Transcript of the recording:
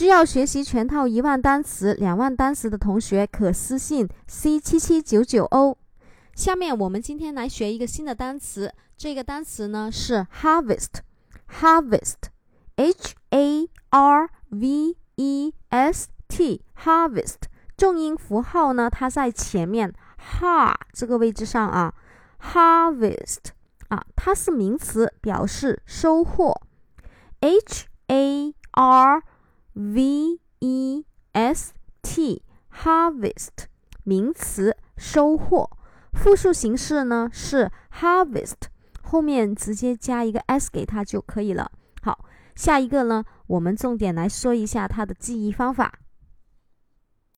需要学习全套一万单词、两万单词的同学，可私信 c 七七九九 o。下面我们今天来学一个新的单词，这个单词呢是 harvest，harvest，h a r v e s t，harvest，重音符号呢它在前面 ha 这个位置上啊，harvest 啊，它是名词，表示收获，h a r v e s t harvest 名词收获，复数形式呢是 harvest，后面直接加一个 s 给它就可以了。好，下一个呢，我们重点来说一下它的记忆方法。